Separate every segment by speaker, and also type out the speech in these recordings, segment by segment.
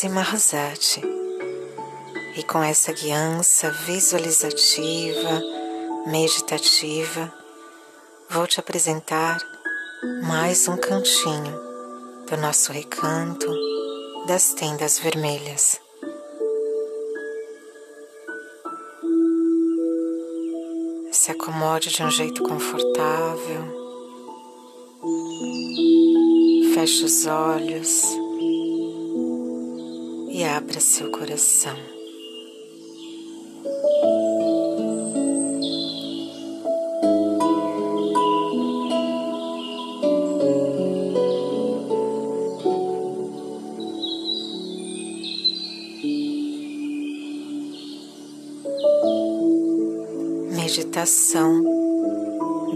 Speaker 1: Isi Marzati e com essa guiança visualizativa, meditativa, vou te apresentar mais um cantinho do nosso recanto das tendas vermelhas. Se acomode de um jeito confortável. Feche os olhos e abra seu coração. Meditação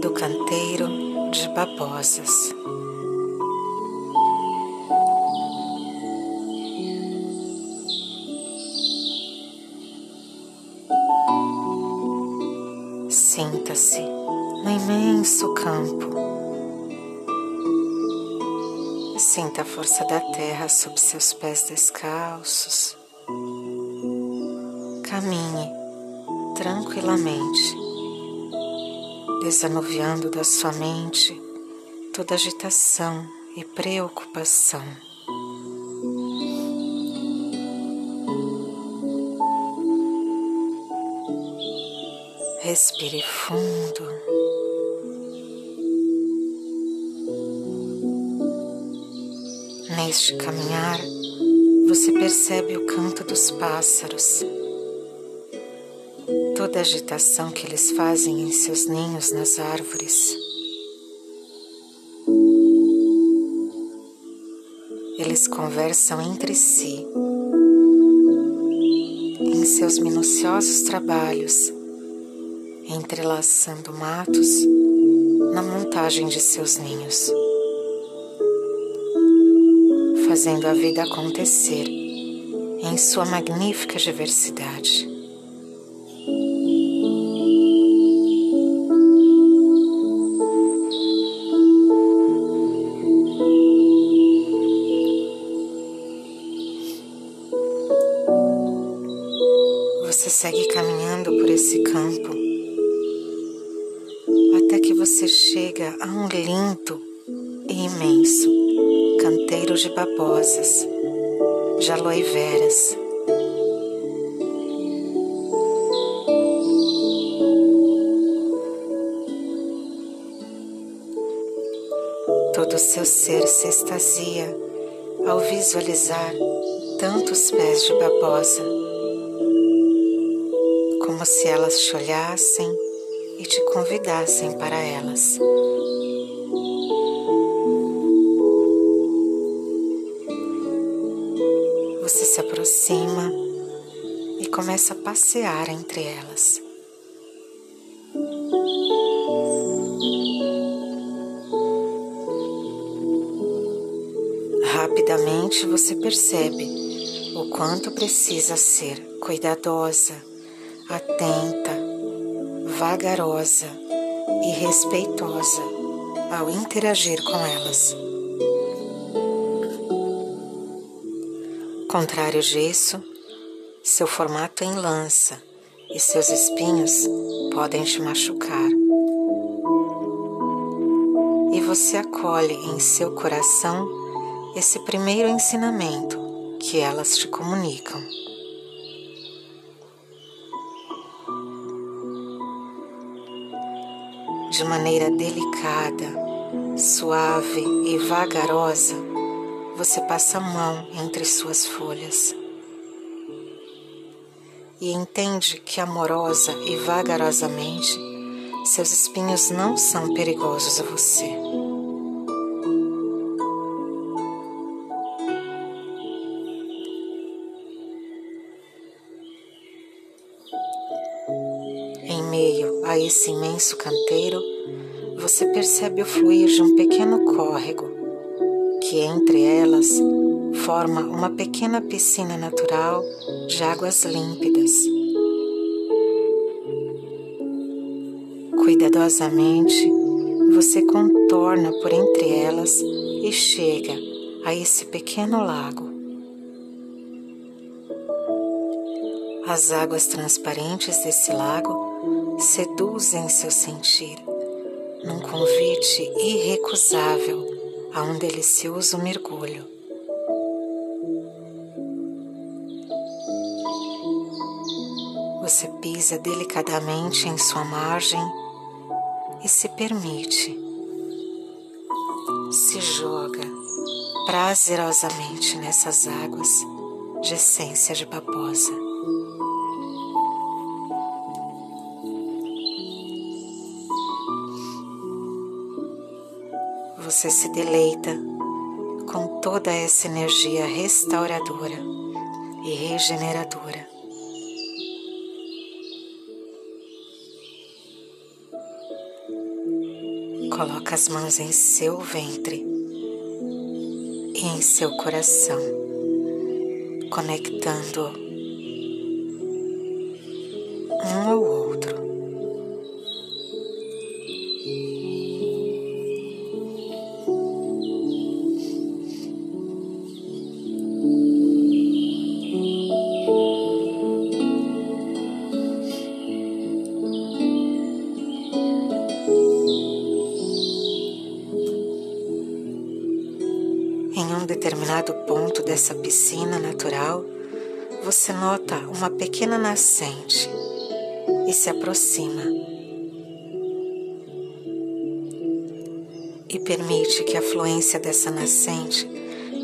Speaker 1: do canteiro de babosas. Sinta-se no imenso campo. Sinta a força da terra sob seus pés descalços. Caminhe tranquilamente, desanuviando da sua mente toda agitação e preocupação. Respire fundo. Neste caminhar, você percebe o canto dos pássaros, toda a agitação que eles fazem em seus ninhos nas árvores. Eles conversam entre si em seus minuciosos trabalhos entrelaçando matos na montagem de seus ninhos, fazendo a vida acontecer em sua magnífica diversidade. Você segue caminhando por esse campo chega a um lindo e imenso canteiro de babosas, de aloe veras. Todo o seu ser se extasia ao visualizar tantos pés de babosa, como se elas te olhassem te convidassem para elas. Você se aproxima e começa a passear entre elas. Rapidamente você percebe o quanto precisa ser cuidadosa, atenta vagarosa e respeitosa ao interagir com elas. Contrário disso, seu formato em lança e seus espinhos podem te machucar. E você acolhe em seu coração esse primeiro ensinamento que elas te comunicam. De maneira delicada, suave e vagarosa, você passa a mão entre suas folhas e entende que amorosa e vagarosamente seus espinhos não são perigosos a você. A esse imenso canteiro, você percebe o fluir de um pequeno córrego, que entre elas forma uma pequena piscina natural de águas límpidas. Cuidadosamente, você contorna por entre elas e chega a esse pequeno lago. As águas transparentes desse lago seduzem seu sentir, num convite irrecusável a um delicioso mergulho. Você pisa delicadamente em sua margem e se permite, se joga prazerosamente nessas águas de essência de babosa. Você se deleita com toda essa energia restauradora e regeneradora. Coloca as mãos em seu ventre e em seu coração, conectando um ao outro. Determinado ponto dessa piscina natural, você nota uma pequena nascente e se aproxima. E permite que a fluência dessa nascente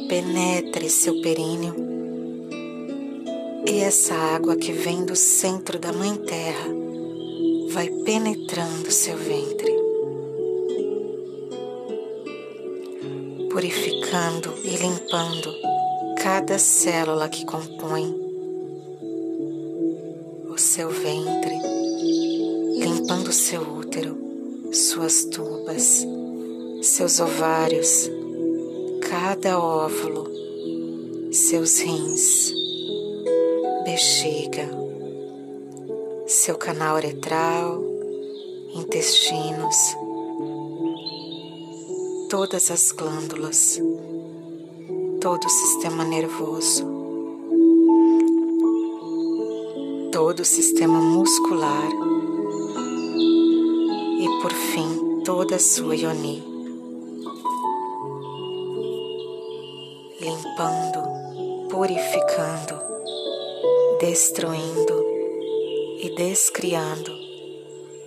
Speaker 1: penetre seu períneo. E essa água que vem do centro da Mãe Terra vai penetrando seu ventre. Purificando e limpando cada célula que compõe o seu ventre, limpando seu útero, suas tubas, seus ovários, cada óvulo, seus rins, bexiga, seu canal uretral, intestinos, todas as glândulas, todo o sistema nervoso, todo o sistema muscular e, por fim, toda a sua yoni. Limpando, purificando, destruindo e descriando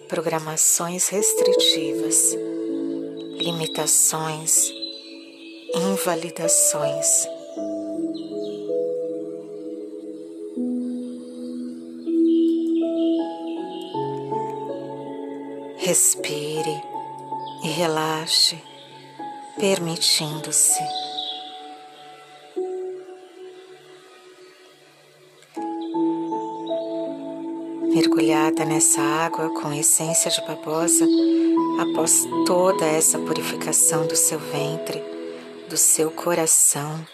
Speaker 1: programações restritivas limitações, invalidações. Respire e relaxe, permitindo-se. Mergulhada nessa água com essência de babosa, após toda essa purificação do seu ventre, do seu coração,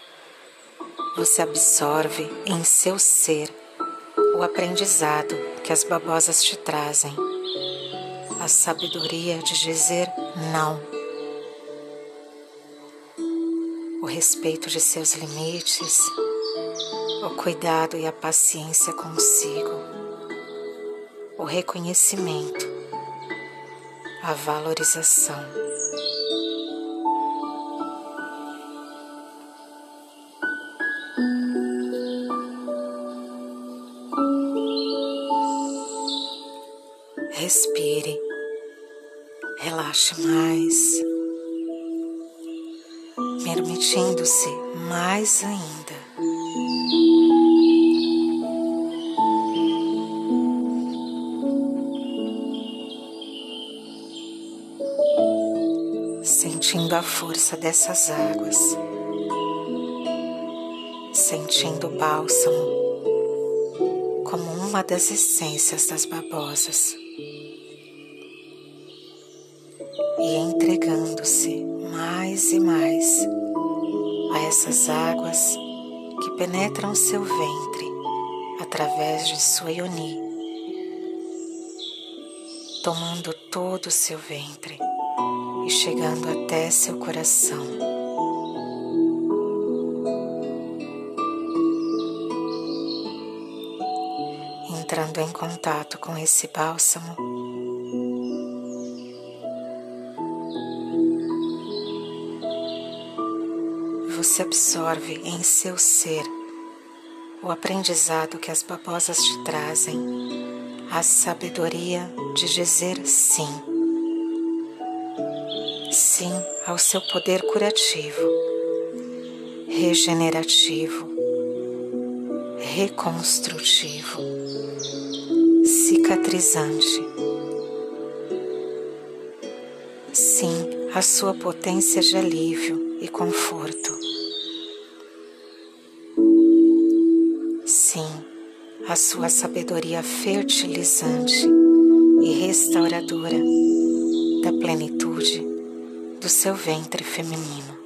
Speaker 1: você absorve em seu ser o aprendizado que as babosas te trazem, a sabedoria de dizer não, o respeito de seus limites, o cuidado e a paciência consigo, o reconhecimento a valorização. Respire, relaxe mais, permitindo-se mais ainda. Sentindo a força dessas águas, sentindo o bálsamo como uma das essências das babosas. E entregando-se mais e mais a essas águas que penetram seu ventre através de sua ioni, tomando todo o seu ventre e chegando até seu coração. Entrando em contato com esse bálsamo, você absorve em seu ser o aprendizado que as babosas te trazem, a sabedoria de dizer sim. Sim ao seu poder curativo, regenerativo, reconstrutivo, cicatrizante. Sim à sua potência de alívio e conforto. Sim, a sua sabedoria fertilizante e restauradora da plenitude do seu ventre feminino.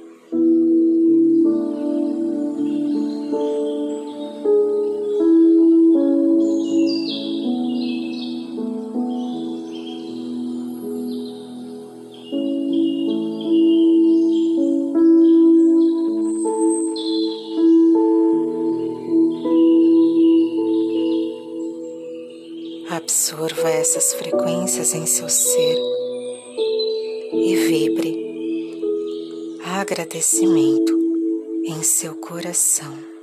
Speaker 1: Absorva essas frequências em seu ser e vibre agradecimento em seu coração.